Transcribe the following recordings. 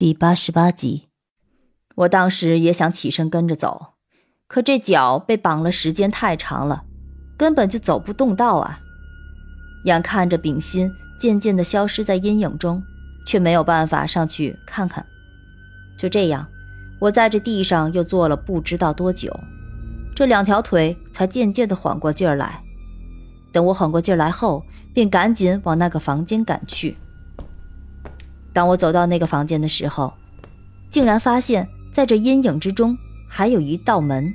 第八十八集，我当时也想起身跟着走，可这脚被绑了时间太长了，根本就走不动道啊！眼看着丙心渐渐的消失在阴影中，却没有办法上去看看。就这样，我在这地上又坐了不知道多久，这两条腿才渐渐的缓过劲儿来。等我缓过劲儿来后，便赶紧往那个房间赶去。当我走到那个房间的时候，竟然发现在这阴影之中还有一道门。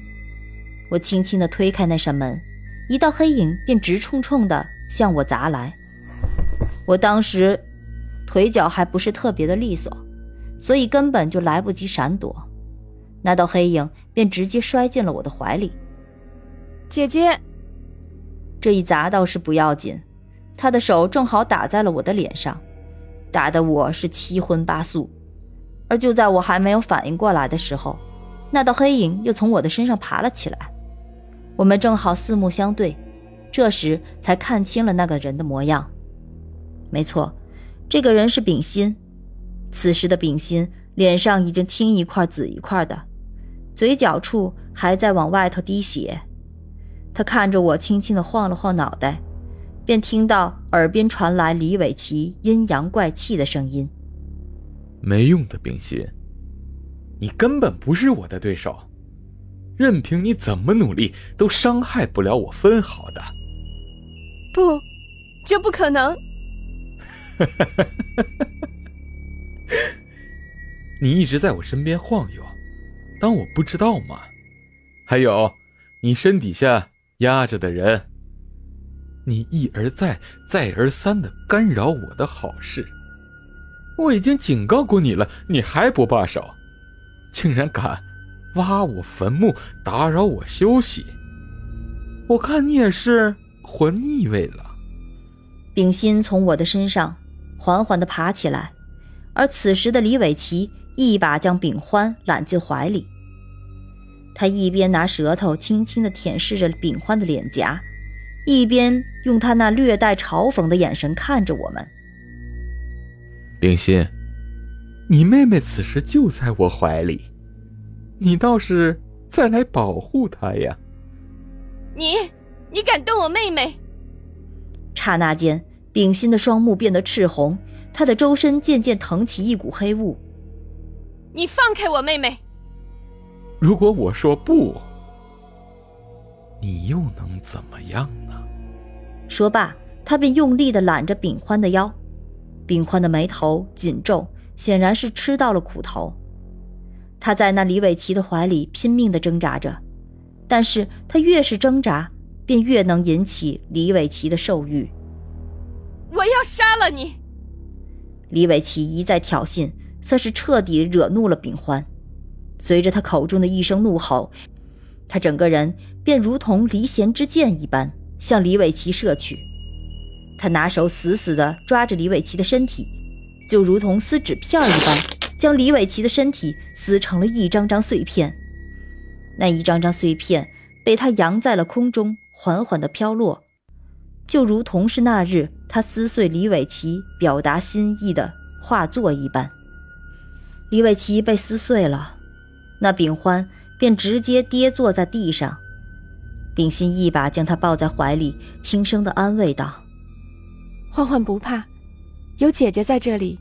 我轻轻地推开那扇门，一道黑影便直冲冲地向我砸来。我当时腿脚还不是特别的利索，所以根本就来不及闪躲，那道黑影便直接摔进了我的怀里。姐姐，这一砸倒是不要紧，他的手正好打在了我的脸上。打得我是七荤八素，而就在我还没有反应过来的时候，那道黑影又从我的身上爬了起来。我们正好四目相对，这时才看清了那个人的模样。没错，这个人是丙心。此时的丙心脸上已经青一块紫一块的，嘴角处还在往外头滴血。他看着我，轻轻地晃了晃脑袋。便听到耳边传来李伟奇阴阳怪气的声音：“没用的，冰心，你根本不是我的对手，任凭你怎么努力，都伤害不了我分毫的。”“不，这不可能！”“ 你一直在我身边晃悠，当我不知道吗？还有，你身底下压着的人。”你一而再、再而三的干扰我的好事，我已经警告过你了，你还不罢手，竟然敢挖我坟墓，打扰我休息。我看你也是活腻味了。丙心从我的身上缓缓的爬起来，而此时的李伟奇一把将丙欢揽进怀里，他一边拿舌头轻轻的舔舐着丙欢的脸颊。一边用他那略带嘲讽的眼神看着我们。冰心，你妹妹此时就在我怀里，你倒是再来保护她呀！你，你敢动我妹妹？刹那间，丙心的双目变得赤红，他的周身渐渐腾起一股黑雾。你放开我妹妹！如果我说不，你又能怎么样？说罢，他便用力地揽着秉欢的腰，秉欢的眉头紧皱，显然是吃到了苦头。他在那李伟奇的怀里拼命地挣扎着，但是他越是挣扎，便越能引起李伟奇的兽欲。我要杀了你！李伟奇一再挑衅，算是彻底惹怒了秉欢。随着他口中的一声怒吼，他整个人便如同离弦之箭一般。向李伟奇射去，他拿手死死地抓着李伟奇的身体，就如同撕纸片一般，将李伟奇的身体撕成了一张张碎片。那一张张碎片被他扬在了空中，缓缓地飘落，就如同是那日他撕碎李伟奇表达心意的画作一般。李伟奇被撕碎了，那秉欢便直接跌坐在地上。丙心一把将他抱在怀里，轻声的安慰道：“欢欢不怕，有姐姐在这里，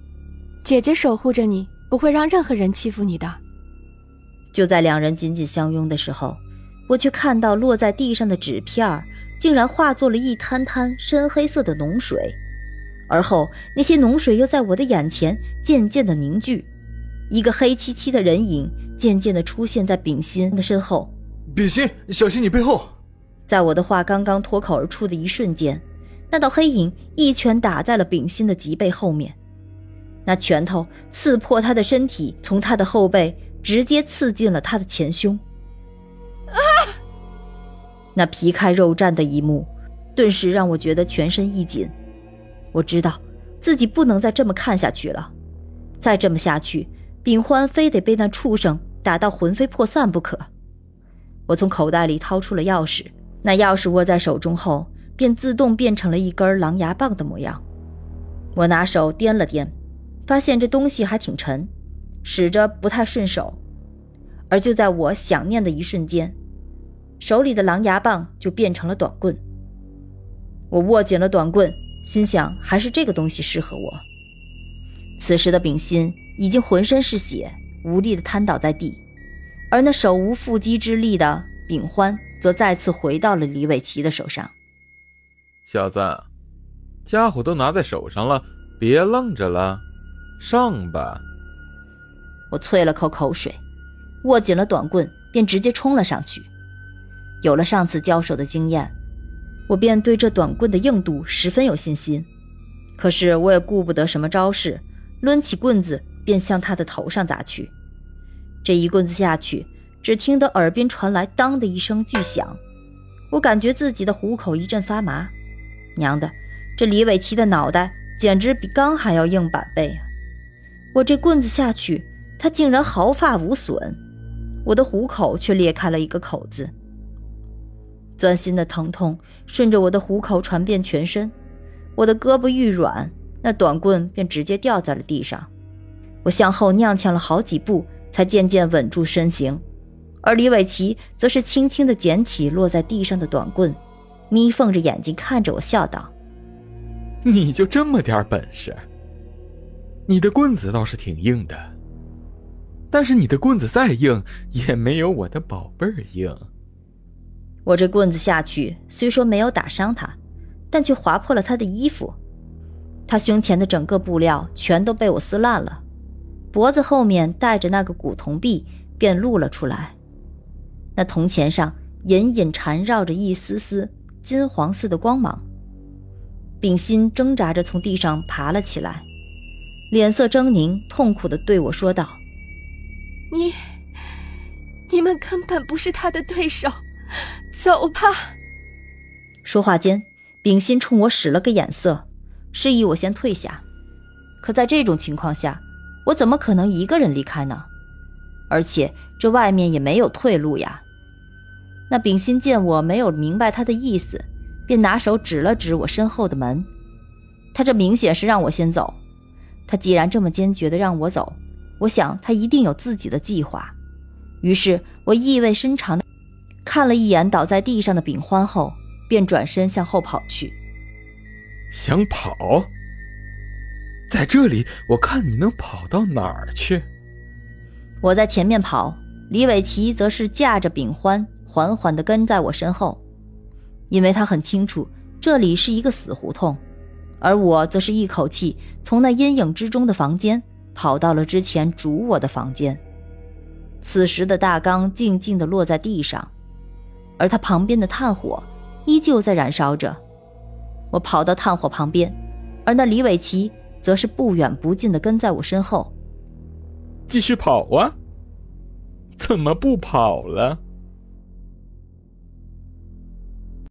姐姐守护着你，不会让任何人欺负你的。”就在两人紧紧相拥的时候，我却看到落在地上的纸片竟然化作了一滩滩深黑色的脓水，而后那些脓水又在我的眼前渐渐的凝聚，一个黑漆漆的人影渐渐的出现在丙心的身后。丙心，小心你背后！在我的话刚刚脱口而出的一瞬间，那道黑影一拳打在了丙心的脊背后面，那拳头刺破他的身体，从他的后背直接刺进了他的前胸。啊！那皮开肉绽的一幕，顿时让我觉得全身一紧。我知道自己不能再这么看下去了，再这么下去，丙欢非得被那畜生打到魂飞魄散不可。我从口袋里掏出了钥匙。那钥匙握在手中后，便自动变成了一根狼牙棒的模样。我拿手掂了掂，发现这东西还挺沉，使着不太顺手。而就在我想念的一瞬间，手里的狼牙棒就变成了短棍。我握紧了短棍，心想还是这个东西适合我。此时的秉心已经浑身是血，无力的瘫倒在地，而那手无缚鸡之力的秉欢则再次回到了李伟奇的手上。小子，家伙都拿在手上了，别愣着了，上吧！我啐了口口水，握紧了短棍，便直接冲了上去。有了上次交手的经验，我便对这短棍的硬度十分有信心。可是我也顾不得什么招式。抡起棍子便向他的头上砸去，这一棍子下去，只听得耳边传来“当”的一声巨响，我感觉自己的虎口一阵发麻。娘的，这李伟奇的脑袋简直比钢还要硬百倍啊！我这棍子下去，他竟然毫发无损，我的虎口却裂开了一个口子。钻心的疼痛顺着我的虎口传遍全身，我的胳膊愈软。那短棍便直接掉在了地上，我向后踉跄了好几步，才渐渐稳住身形，而李伟奇则是轻轻地捡起落在地上的短棍，眯缝着眼睛看着我，笑道：“你就这么点本事？你的棍子倒是挺硬的，但是你的棍子再硬，也没有我的宝贝儿硬。我这棍子下去，虽说没有打伤他，但却划破了他的衣服。”他胸前的整个布料全都被我撕烂了，脖子后面带着那个古铜币便露了出来，那铜钱上隐隐缠绕着一丝丝金黄色的光芒。秉心挣扎着从地上爬了起来，脸色狰狞，痛苦的对我说道：“你，你们根本不是他的对手，走吧。”说话间，秉心冲我使了个眼色。示意我先退下，可在这种情况下，我怎么可能一个人离开呢？而且这外面也没有退路呀。那秉心见我没有明白他的意思，便拿手指了指我身后的门。他这明显是让我先走。他既然这么坚决的让我走，我想他一定有自己的计划。于是我意味深长的看了一眼倒在地上的秉欢后，便转身向后跑去。想跑，在这里，我看你能跑到哪儿去？我在前面跑，李伟奇则是驾着秉欢，缓缓地跟在我身后，因为他很清楚这里是一个死胡同，而我则是一口气从那阴影之中的房间跑到了之前主我的房间。此时的大缸静静地落在地上，而它旁边的炭火依旧在燃烧着。我跑到炭火旁边，而那李伟奇则是不远不近的跟在我身后。继续跑啊！怎么不跑了？